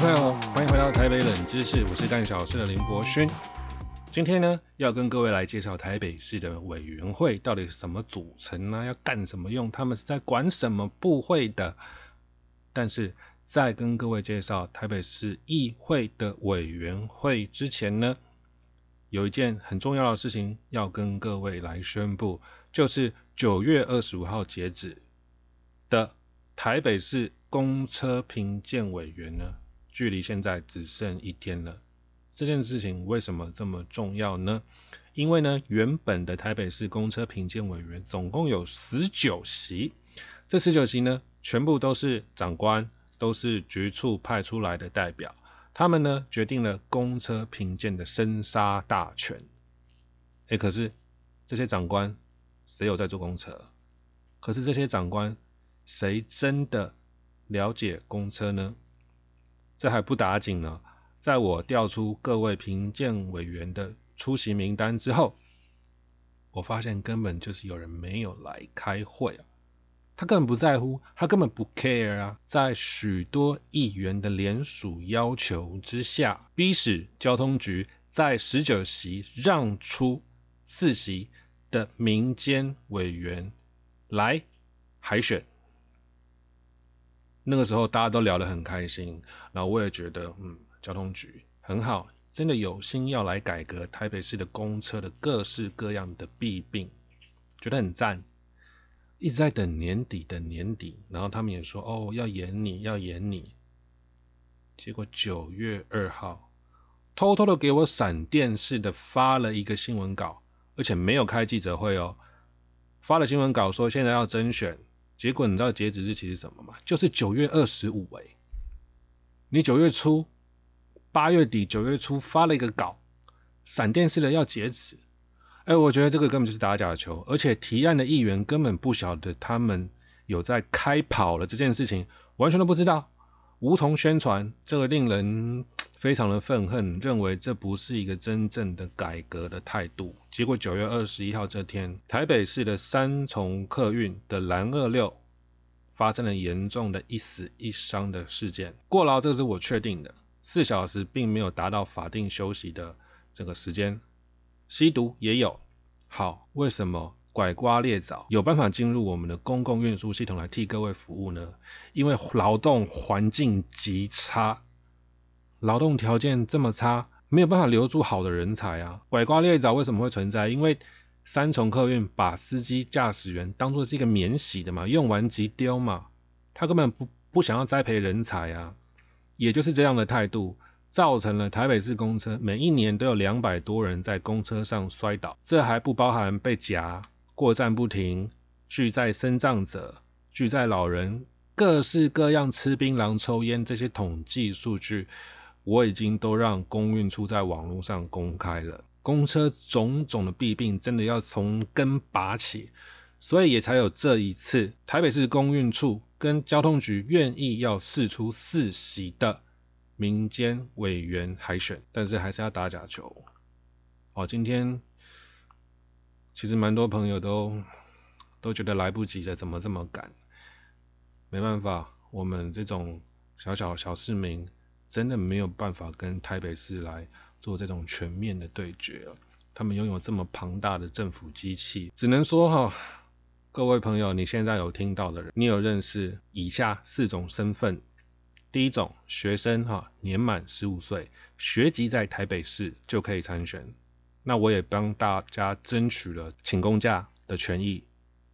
朋友，欢迎回到台北冷知识，我是干小事的林博勋。今天呢，要跟各位来介绍台北市的委员会到底是什么组成呢？要干什么用？他们是在管什么部会的？但是在跟各位介绍台北市议会的委员会之前呢，有一件很重要的事情要跟各位来宣布，就是九月二十五号截止的台北市公车评鉴委员呢，距离现在只剩一天了。这件事情为什么这么重要呢？因为呢，原本的台北市公车评鉴委员总共有十九席，这十九席呢，全部都是长官，都是局处派出来的代表。他们呢决定了公车评鉴的生杀大权。哎，可是这些长官谁有在坐公车？可是这些长官谁真的了解公车呢？这还不打紧呢。在我调出各位评鉴委员的出席名单之后，我发现根本就是有人没有来开会啊。他根本不在乎，他根本不 care 啊！在许多议员的联署要求之下，逼使交通局在十九席让出四席的民间委员来海选。那个时候大家都聊得很开心，然后我也觉得，嗯，交通局很好，真的有心要来改革台北市的公车的各式各样的弊病，觉得很赞。一直在等年底，等年底，然后他们也说哦要演你，要演你。结果九月二号，偷偷的给我闪电式的发了一个新闻稿，而且没有开记者会哦，发了新闻稿说现在要甄选。结果你知道截止日期是什么吗？就是九月二十五哎。你九月初、八月底、九月初发了一个稿，闪电式的要截止。哎，我觉得这个根本就是打假球，而且提案的议员根本不晓得他们有在开跑了这件事情，完全都不知道，无从宣传，这个令人非常的愤恨，认为这不是一个真正的改革的态度。结果九月二十一号这天，台北市的三重客运的蓝二六发生了严重的一死一伤的事件，过劳，这个是我确定的，四小时并没有达到法定休息的这个时间。吸毒也有，好，为什么拐瓜裂枣有办法进入我们的公共运输系统来替各位服务呢？因为劳动环境极差，劳动条件这么差，没有办法留住好的人才啊。拐瓜裂枣为什么会存在？因为三重客运把司机驾驶员当做是一个免洗的嘛，用完即丢嘛，他根本不不想要栽培人才啊，也就是这样的态度。造成了台北市公车每一年都有两百多人在公车上摔倒，这还不包含被夹、过站不停、拒载身障者、拒载老人、各式各样吃槟榔、抽烟这些统计数据，我已经都让公运处在网络上公开了。公车种种的弊病，真的要从根拔起，所以也才有这一次台北市公运处跟交通局愿意要试出四席的。民间委员海选，但是还是要打假球。好，今天其实蛮多朋友都都觉得来不及了，怎么这么赶？没办法，我们这种小小小市民真的没有办法跟台北市来做这种全面的对决了。他们拥有这么庞大的政府机器，只能说哈，各位朋友，你现在有听到的人，你有认识以下四种身份？第一种学生哈，年满十五岁，学籍在台北市就可以参选。那我也帮大家争取了请公假的权益。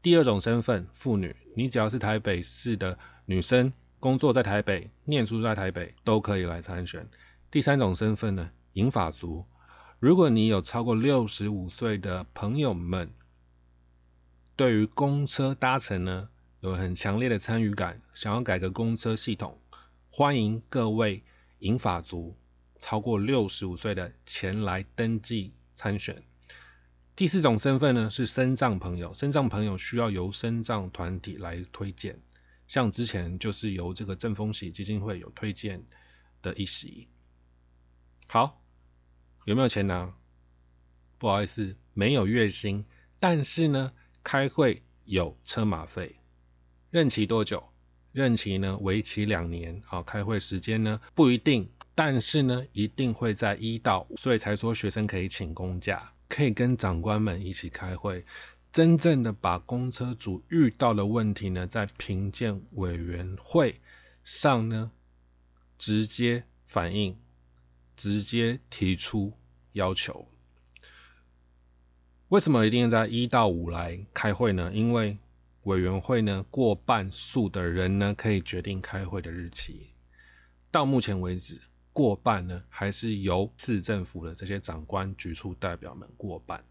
第二种身份，妇女，你只要是台北市的女生，工作在台北，念书在台北，都可以来参选。第三种身份呢，银发族，如果你有超过六十五岁的朋友们，对于公车搭乘呢，有很强烈的参与感，想要改革公车系统。欢迎各位银发族超过六十五岁的前来登记参选。第四种身份呢是身障朋友，身障朋友需要由身障团体来推荐，像之前就是由这个正风喜基金会有推荐的一席。好，有没有钱拿？不好意思，没有月薪，但是呢，开会有车马费。任期多久？任期呢为期两年，好，开会时间呢不一定，但是呢一定会在一到五，所以才说学生可以请公假，可以跟长官们一起开会，真正的把公车组遇到的问题呢，在评鉴委员会上呢直接反映，直接提出要求。为什么一定要在一到五来开会呢？因为委员会呢过半数的人呢可以决定开会的日期。到目前为止，过半呢还是由市政府的这些长官、局处代表们过半。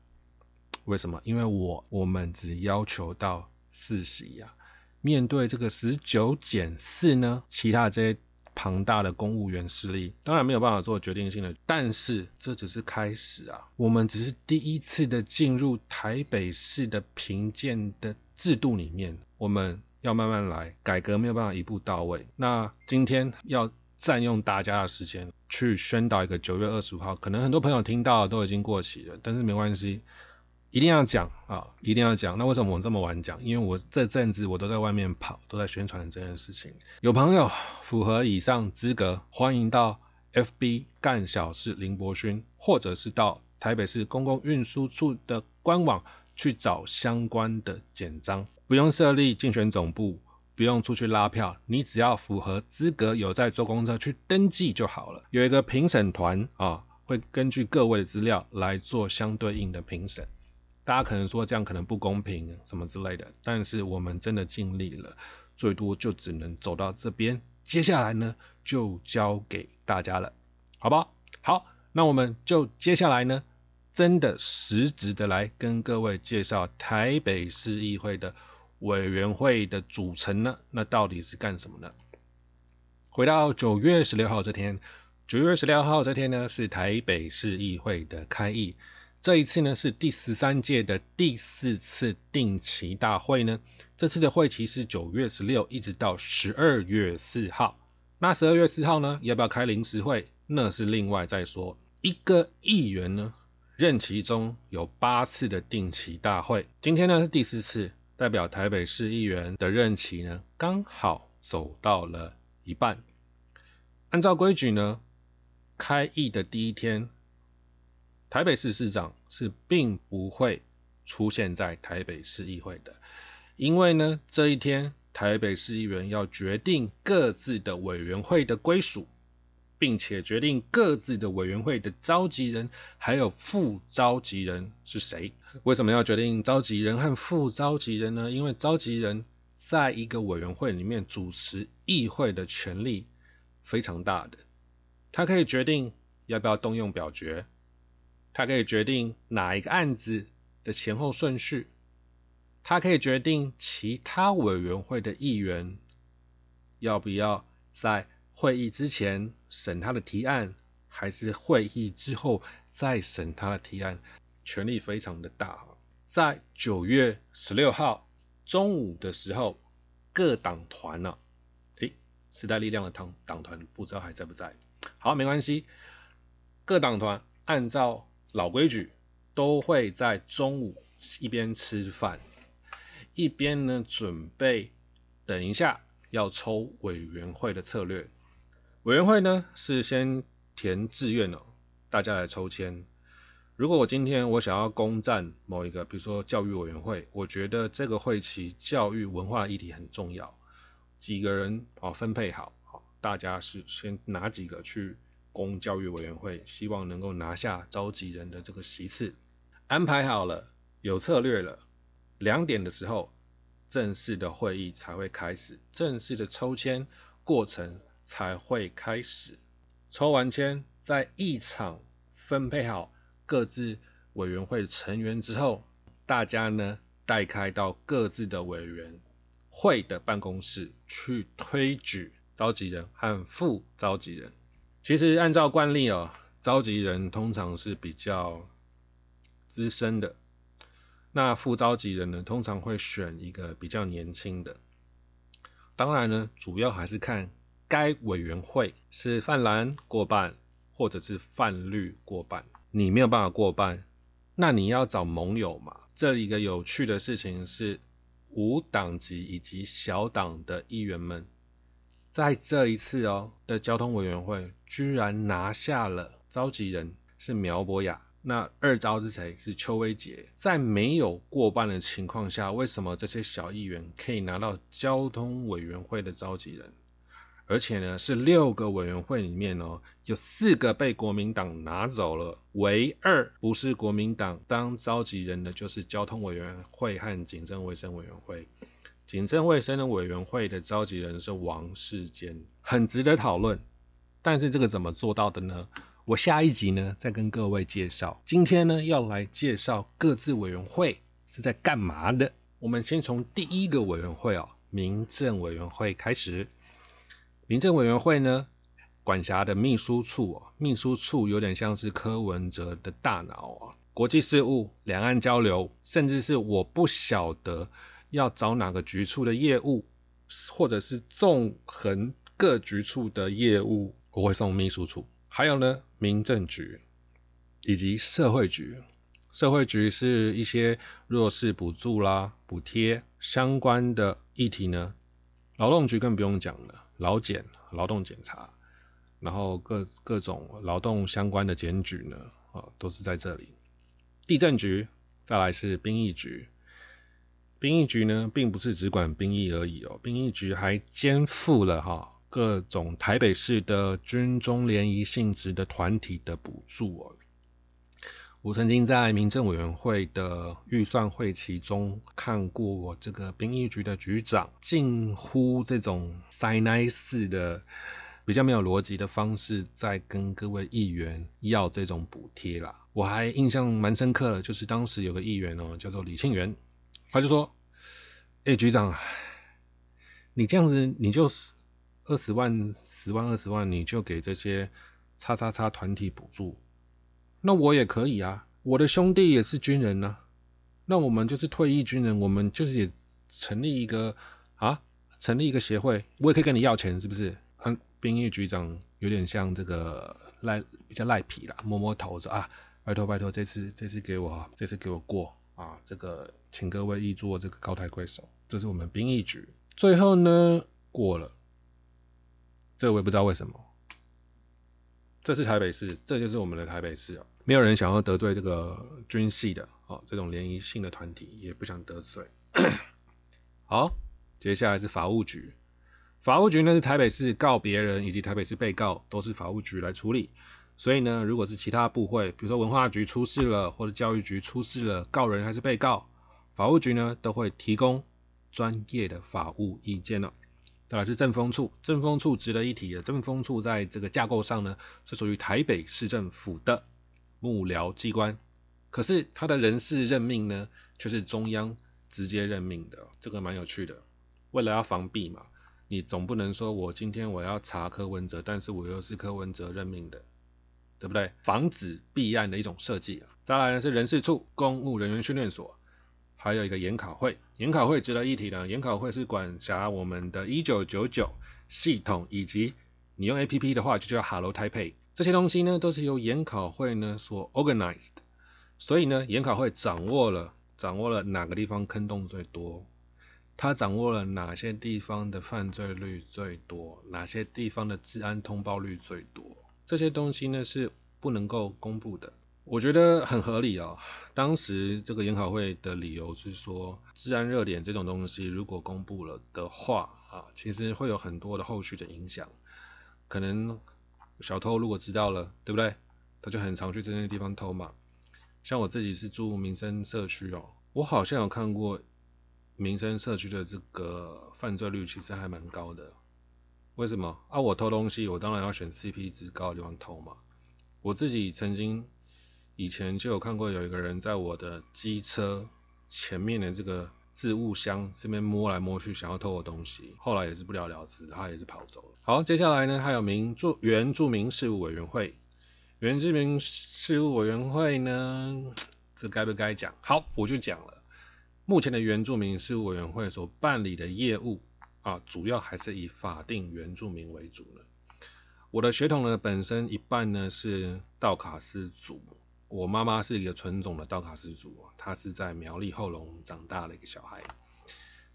为什么？因为我我们只要求到四十呀。面对这个十九减四呢，其他这些。庞大的公务员势力，当然没有办法做决定性的，但是这只是开始啊，我们只是第一次的进入台北市的评鉴的制度里面，我们要慢慢来，改革没有办法一步到位。那今天要占用大家的时间去宣导一个九月二十五号，可能很多朋友听到都已经过期了，但是没关系。一定要讲啊！一定要讲。那为什么我这么晚讲？因为我这阵子我都在外面跑，都在宣传这件事情。有朋友符合以上资格，欢迎到 FB 干小事林博勋，或者是到台北市公共运输处的官网去找相关的简章。不用设立竞选总部，不用出去拉票，你只要符合资格，有在坐公车去登记就好了。有一个评审团啊，会根据各位的资料来做相对应的评审。大家可能说这样可能不公平什么之类的，但是我们真的尽力了，最多就只能走到这边，接下来呢就交给大家了，好不好？好，那我们就接下来呢，真的实质的来跟各位介绍台北市议会的委员会的组成呢，那到底是干什么呢？回到九月十六号这天，九月十六号这天呢是台北市议会的开议。这一次呢是第十三届的第四次定期大会呢，这次的会期是九月十六一直到十二月四号。那十二月四号呢，要不要开临时会？那是另外再说。一个议员呢，任期中有八次的定期大会，今天呢是第四次，代表台北市议员的任期呢刚好走到了一半。按照规矩呢，开议的第一天。台北市市长是并不会出现在台北市议会的，因为呢，这一天台北市议员要决定各自的委员会的归属，并且决定各自的委员会的召集人还有副召集人是谁。为什么要决定召集人和副召集人呢？因为召集人在一个委员会里面主持议会的权力非常大的，他可以决定要不要动用表决。他可以决定哪一个案子的前后顺序，他可以决定其他委员会的议员要不要在会议之前审他的提案，还是会议之后再审他的提案，权力非常的大。在九月十六号中午的时候，各党团呢，诶，时代力量的党党团不知道还在不在？好，没关系，各党团按照。老规矩，都会在中午一边吃饭，一边呢准备等一下要抽委员会的策略。委员会呢是先填志愿哦，大家来抽签。如果我今天我想要攻占某一个，比如说教育委员会，我觉得这个会期教育文化议题很重要，几个人啊分配好，大家是先哪几个去？公教育委员会希望能够拿下召集人的这个席次，安排好了，有策略了。两点的时候，正式的会议才会开始，正式的抽签过程才会开始。抽完签，在议场分配好各自委员会成员之后，大家呢带开到各自的委员会的办公室去推举召集人和副召集人。其实按照惯例哦，召集人通常是比较资深的，那副召集人呢，通常会选一个比较年轻的。当然呢，主要还是看该委员会是泛蓝过半，或者是泛绿过半。你没有办法过半，那你要找盟友嘛。这一个有趣的事情是，无党籍以及小党的议员们在这一次哦的交通委员会，居然拿下了召集人是苗博雅，那二招是谁？是邱威杰。在没有过半的情况下，为什么这些小议员可以拿到交通委员会的召集人？而且呢，是六个委员会里面哦，有四个被国民党拿走了，唯二不是国民党当召集人的，就是交通委员会和警政卫生委员会。警政卫生的委员会的召集人是王世坚，很值得讨论。但是这个怎么做到的呢？我下一集呢再跟各位介绍。今天呢要来介绍各自委员会是在干嘛的。我们先从第一个委员会哦，民政委员会开始。民政委员会呢，管辖的秘书处哦，秘书处有点像是柯文哲的大脑啊，国际事务、两岸交流，甚至是我不晓得要找哪个局处的业务，或者是纵横各局处的业务，我会送秘书处。还有呢，民政局以及社会局，社会局是一些弱势补助啦、补贴相关的议题呢，劳动局更不用讲了。劳检、劳动检查，然后各各种劳动相关的检举呢，啊，都是在这里。地震局，再来是兵役局。兵役局呢，并不是只管兵役而已哦，兵役局还肩负了哈各种台北市的军中联谊性质的团体的补助哦。我曾经在民政委员会的预算会期中看过我这个兵役局的局长近乎这种塞奶式的比较没有逻辑的方式，在跟各位议员要这种补贴啦。我还印象蛮深刻的，就是当时有个议员哦，叫做李庆元，他就说：“哎，局长，你这样子你就二十万、十万、二十万，你就给这些叉叉叉团体补助。”那我也可以啊，我的兄弟也是军人呢。那我们就是退役军人，我们就是也成立一个啊，成立一个协会，我也可以跟你要钱，是不是？嗯，兵役局长有点像这个赖，比较赖皮啦，摸摸头说啊，拜托拜托，这次这次给我，这次给我过啊，这个请各位议做这个高抬贵手，这是我们兵役局。最后呢，过了，这我也不知道为什么。这是台北市，这就是我们的台北市啊。没有人想要得罪这个军系的哦，这种联谊性的团体也不想得罪。好，接下来是法务局。法务局呢是台北市告别人以及台北市被告都是法务局来处理。所以呢，如果是其他部会，比如说文化局出事了，或者教育局出事了，告人还是被告，法务局呢都会提供专业的法务意见了。再来是政风处，政风处值得一提的，政风处在这个架构上呢，是属于台北市政府的幕僚机关，可是他的人事任命呢，却是中央直接任命的，这个蛮有趣的。为了要防弊嘛，你总不能说我今天我要查柯文哲，但是我又是柯文哲任命的，对不对？防止弊案的一种设计啊。再来呢是人事处，公务人员训练所。还有一个研考会，研考会值得一提呢。研考会是管辖我们的1999系统，以及你用 A P P 的话就叫 Hello Taipei，这些东西呢都是由研考会呢所 organized。所以呢，研考会掌握了掌握了哪个地方坑洞最多，他掌握了哪些地方的犯罪率最多，哪些地方的治安通报率最多，这些东西呢是不能够公布的。我觉得很合理哦。当时这个研讨会的理由是说，治安热点这种东西如果公布了的话啊，其实会有很多的后续的影响。可能小偷如果知道了，对不对？他就很常去这些地方偷嘛。像我自己是住民生社区哦，我好像有看过民生社区的这个犯罪率其实还蛮高的。为什么？啊，我偷东西，我当然要选 CP 值高的地方偷嘛。我自己曾经。以前就有看过有一个人在我的机车前面的这个置物箱这边摸来摸去，想要偷我东西，后来也是不了了之，他也是跑走了。好，接下来呢还有民住原住民事务委员会，原住民事务委员会呢，这该不该讲？好，我就讲了。目前的原住民事务委员会所办理的业务啊，主要还是以法定原住民为主的。我的血统呢，本身一半呢是道卡斯族。我妈妈是一个纯种的道卡斯族，她是在苗栗后龙长大的一个小孩。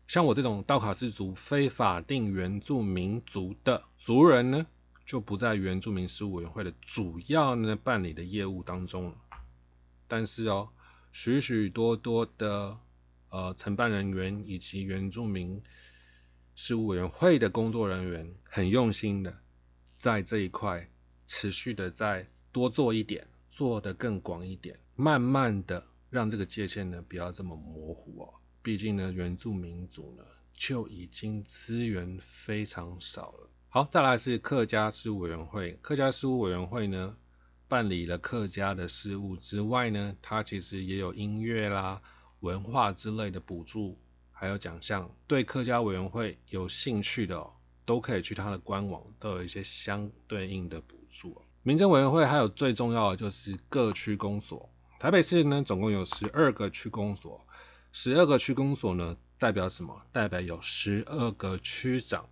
像我这种道卡斯族非法定原住民族的族人呢，就不在原住民事务委员会的主要呢办理的业务当中了。但是哦，许许多多的呃承办人员以及原住民事务委员会的工作人员，很用心的在这一块持续的再多做一点，做得更广一点，慢慢的让这个界限呢不要这么模糊哦。毕竟呢，原住民族呢就已经资源非常少了。好，再来是客家事务委员会。客家事务委员会呢，办理了客家的事务之外呢，它其实也有音乐啦、文化之类的补助，还有奖项。对客家委员会有兴趣的，都可以去它的官网，都有一些相对应的补助。民政委员会还有最重要的就是各区公所。台北市呢，总共有十二个区公所。十二个区公所呢，代表什么？代表有十二个区长，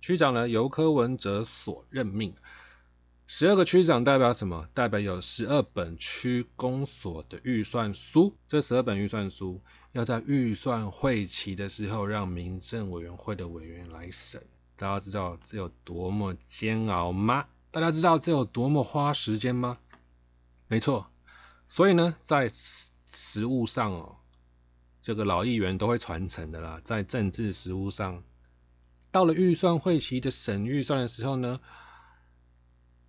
区长呢由柯文哲所任命。十二个区长代表什么？代表有十二本区公所的预算书。这十二本预算书要在预算会期的时候让民政委员会的委员来审。大家知道这有多么煎熬吗？大家知道这有多么花时间吗？没错，所以呢，在实务上哦。这个老议员都会传承的啦，在政治实务上，到了预算会期的审预算的时候呢，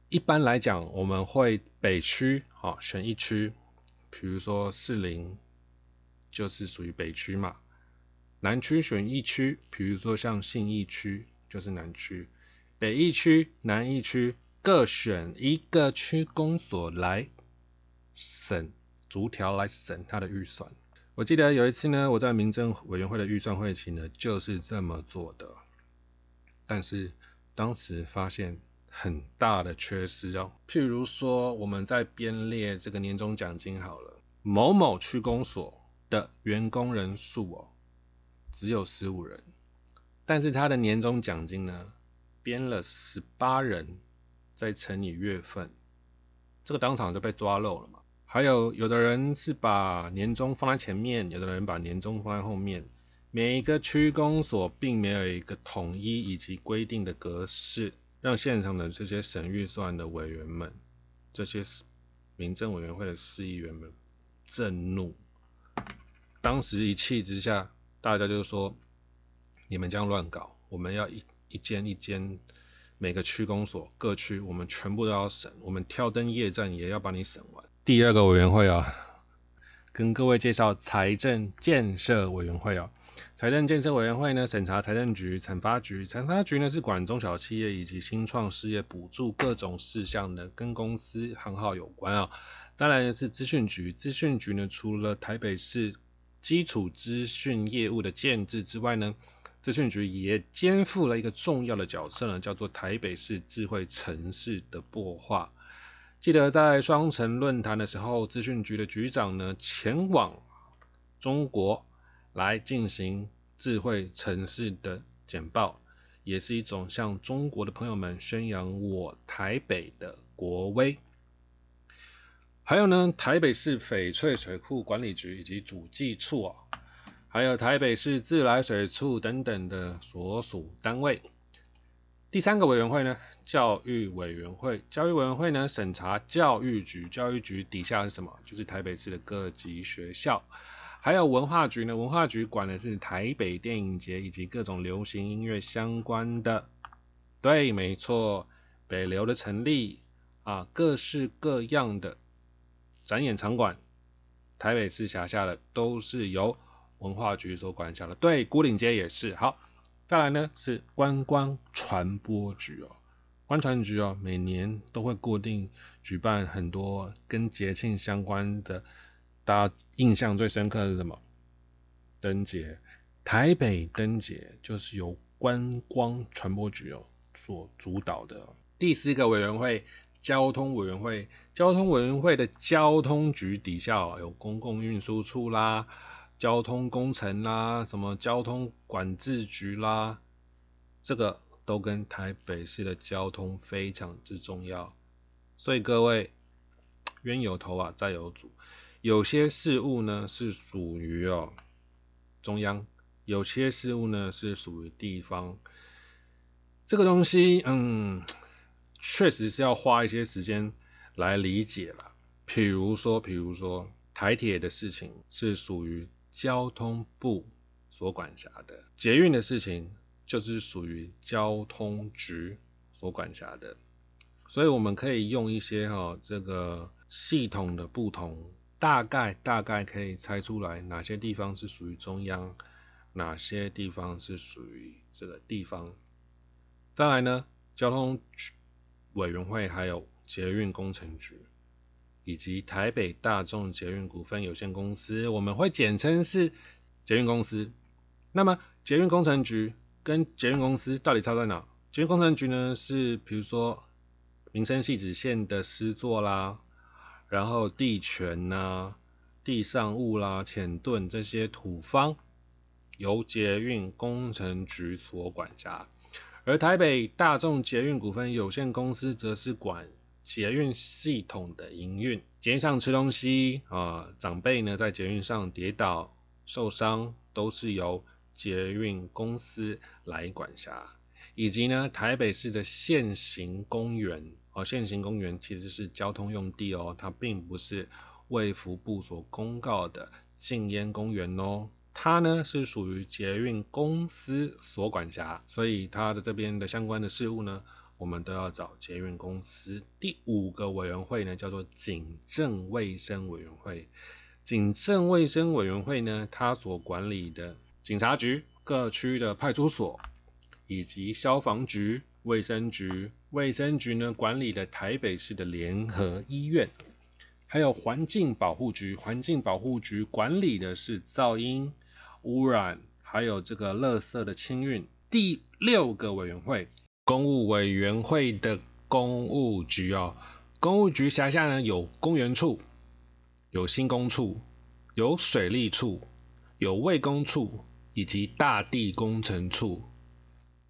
一般来讲我们会北区好选一区，比如说士林就是属于北区嘛，南区选一区，比如说像信义区就是南区，北一区、南一区各选一个区公所来审，逐条来审它的预算。我记得有一次呢，我在民政委员会的预算会期呢，就是这么做的。但是当时发现很大的缺失哦，譬如说我们在编列这个年终奖金好了，某某区公所的员工人数哦，只有十五人，但是他的年终奖金呢，编了十八人，再乘以月份，这个当场就被抓漏了嘛。还有有的人是把年终放在前面，有的人把年终放在后面。每一个区公所并没有一个统一以及规定的格式，让现场的这些省预算的委员们，这些民政委员会的市议员们震怒。当时一气之下，大家就说：你们这样乱搞，我们要一一间一间每个区公所各区，我们全部都要审，我们挑灯夜战也要把你审完。第二个委员会啊，跟各位介绍财政建设委员会啊。财政建设委员会呢，审查财政局、产发局。产发局呢是管中小企业以及新创事业补助各种事项的，跟公司行号有关啊。再来呢是资讯局，资讯局呢除了台北市基础资讯业务的建制之外呢，资讯局也肩负了一个重要的角色呢，叫做台北市智慧城市的擘画。记得在双城论坛的时候，资讯局的局长呢前往中国来进行智慧城市的简报，也是一种向中国的朋友们宣扬我台北的国威。还有呢，台北市翡翠水库管理局以及主计处啊，还有台北市自来水处等等的所属单位。第三个委员会呢，教育委员会。教育委员会呢，审查教育局。教育局底下是什么？就是台北市的各级学校。还有文化局呢，文化局管的是台北电影节以及各种流行音乐相关的。对，没错，北流的成立啊，各式各样的展演场馆，台北市辖下的都是由文化局所管辖的。对，孤岭街也是。好。再来呢是观光传播局哦，观传局哦，每年都会固定举办很多跟节庆相关的，大家印象最深刻的是什么？灯节，台北灯节就是由观光传播局哦所主导的。第四个委员会，交通委员会，交通委员会的交通局底下有公共运输处啦。交通工程啦，什么交通管制局啦，这个都跟台北市的交通非常之重要。所以各位冤有头啊，债有主。有些事物呢是属于哦中央，有些事物呢是属于地方。这个东西，嗯，确实是要花一些时间来理解了。比如说，比如说台铁的事情是属于交通部所管辖的，捷运的事情就是属于交通局所管辖的。所以我们可以用一些哈这个系统的不同，大概大概可以猜出来哪些地方是属于中央，哪些地方是属于这个地方。再来呢，交通委员会还有捷运工程局，以及台北大众捷运股份有限公司，我们会简称是捷运公司。那么捷运工程局跟捷运公司到底差在哪？捷运工程局呢是比如说。民生系子线的施作啦，然后地权呐、地上物啦、浅盾这些土方，由捷运工程局所管辖，而台北大众捷运股份有限公司则是管捷运系统的营运。捷运上吃东西啊，长辈呢在捷运上跌倒受伤，都是由捷运公司来管辖。以及呢，台北市的现行公园哦，现行公园其实是交通用地哦，它并不是卫福部所公告的禁烟公园哦，它呢是属于捷运公司所管辖，所以它的这边的相关的事务呢，我们都要找捷运公司。第五个委员会呢，叫做警政卫生委员会，警政卫生委员会呢，它所管理的警察局、各区的派出所。以及消防局、卫生局，卫生局呢管理的台北市的联合医院，还有环境保护局，环境保护局管理的是噪音、污染，还有这个垃圾的清运。第六个委员会，公务委员会的公务局哦，公务局辖下呢有公园处、有新工处、有水利处、有卫工处以及大地工程处。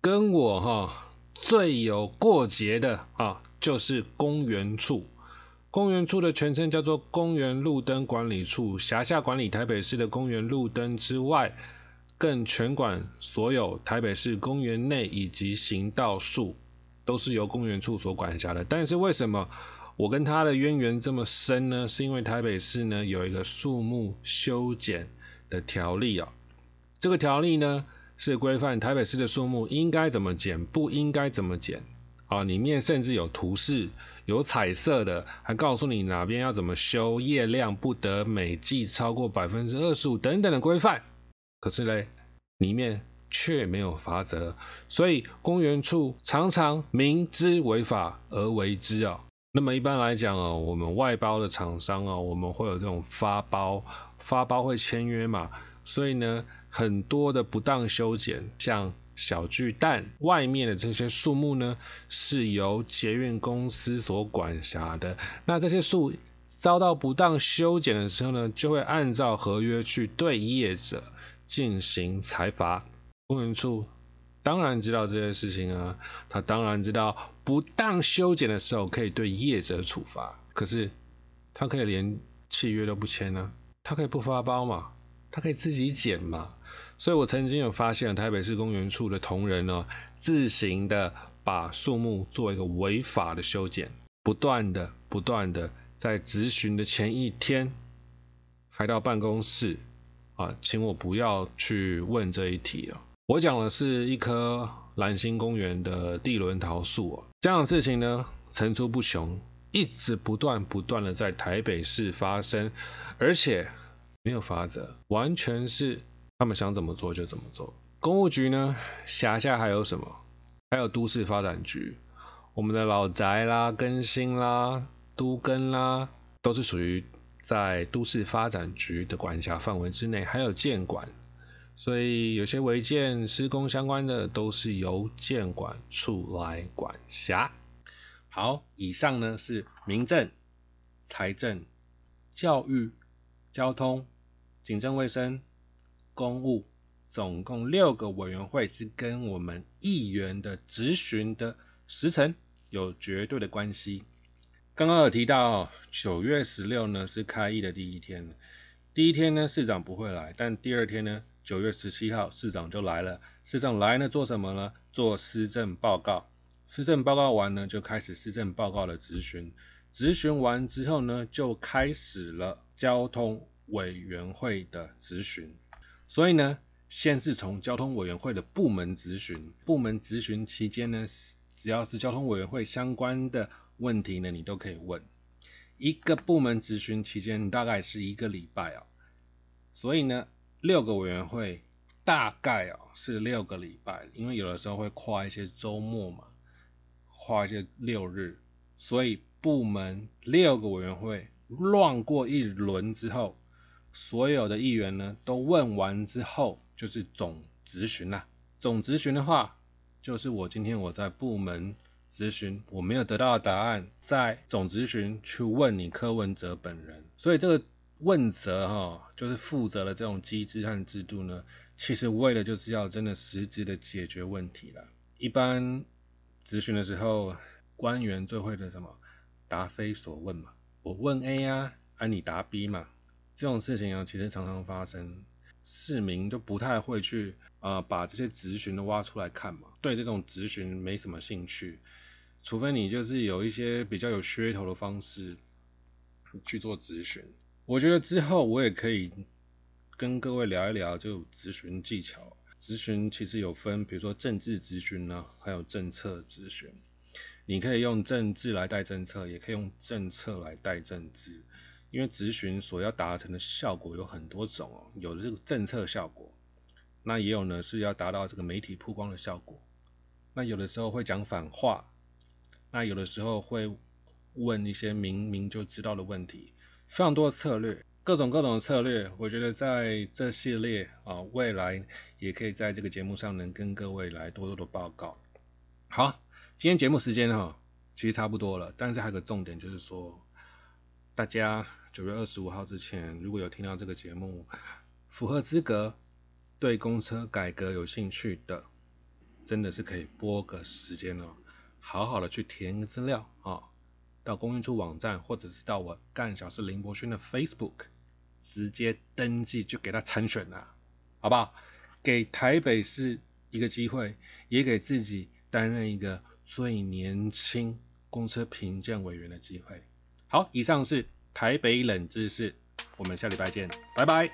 跟我哈最有过节的啊，就是公园处。公园处的全称叫做公园路灯管理处，辖下管理台北市的公园路灯之外，更全管所有台北市公园内以及行道树，都是由公园处所管辖的。但是为什么我跟他的渊源这么深呢？是因为台北市呢有一个树木修剪的条例啊，这个条例呢。是规范台北市的树木应该怎么剪，不应该怎么剪啊？里面甚至有图示，有彩色的，还告诉你哪边要怎么修，叶量不得每季超过百分之二十五等等的规范。可是嘞，里面却没有法则，所以公园处常常明知违法而为之啊。那么一般来讲哦，我们外包的厂商哦，我们会有这种发包，发包会签约嘛，所以呢。很多的不当修剪，像小巨蛋外面的这些树木呢，是由捷运公司所管辖的。那这些树遭到不当修剪的时候呢，就会按照合约去对业者进行裁罚。公园处当然知道这些事情啊，他当然知道不当修剪的时候可以对业者处罚，可是他可以连契约都不签呢，他可以不发包嘛，他可以自己剪嘛。所以我曾经有发现台北市公园处的同仁呢，自行的把树木做一个违法的修剪，不断的、不断的在执询的前一天，还到办公室啊，请我不要去问这一题啊。我讲的是一棵蓝星公园的地轮桃树啊，这样的事情呢层出不穷，一直不断不断的在台北市发生，而且没有法则，完全是。他们想怎么做就怎么做。公务局呢，辖下还有什么？还有都市发展局，我们的老宅啦、更新啦、都更啦，都是属于在都市发展局的管辖范围之内。还有建管，所以有些违建施工相关的，都是由建管处来管辖。好，以上呢是民政、财政、教育、交通、警政卫生。公务总共六个委员会是跟我们议员的质询的时程有绝对的关系。刚刚有提到九月十六呢是开议的第一天，第一天呢市长不会来，但第二天呢九月十七号市长就来了，市长来呢做什么呢？做施政报告。施政报告完呢，就开始施政报告的质询。质询完之后呢，就开始了交通委员会的质询。所以呢，先是从交通委员会的部门咨询，部门咨询期间呢，只要是交通委员会相关的问题呢，你都可以问。一个部门咨询期间大概是一个礼拜啊，所以呢，六个委员会大概啊是六个礼拜，因为有的时候会跨一些周末嘛，跨一些六日，所以部门六个委员会乱过一轮之后，所有的议员呢都问完之后，就是总咨询啦。总咨询的话，就是我今天我在部门。咨询我没有得到的答案，在总咨询去问你柯文哲本人，所以这个问责哈，就是负责的这种机制和制度呢，其实为了就是要真的实质的解决问题了。一般咨询的时候，官员最会的什么答非所问嘛，我问 A 呀，啊你答 B 嘛，这种事情啊其实常常发生，市民就不太会去啊把这些咨询都挖出来看嘛，对这种咨询没什么兴趣。除非你就是有一些比较有噱头的方式去做咨询，我觉得之后我也可以跟各位聊一聊就咨询技巧。咨询其实有分，比如说政治咨询呢，还有政策咨询。你可以用政治来带政策，也可以用政策来带政治。因为咨询所要达成的效果有很多种哦，有的这个政策效果，那也有呢是要达到这个媒体曝光的效果。那有的时候会讲反话。那有的时候会问一些明明就知道的问题，非常多的策略，各种各种的策略，我觉得在这系列啊，未来也可以在这个节目上能跟各位来多多的报告。好，今天节目时间哈，其实差不多了，但是还有个重点就是说，大家九月二十五号之前如果有听到这个节目，符合资格，对公车改革有兴趣的，真的是可以拨个时间哦。好好的去填个资料啊，到公运处网站，或者是到我干小事林博勋的 Facebook，直接登记就给他参选了，好不好？给台北市一个机会，也给自己担任一个最年轻公车评鉴委员的机会。好，以上是台北冷知识，我们下礼拜见，拜拜。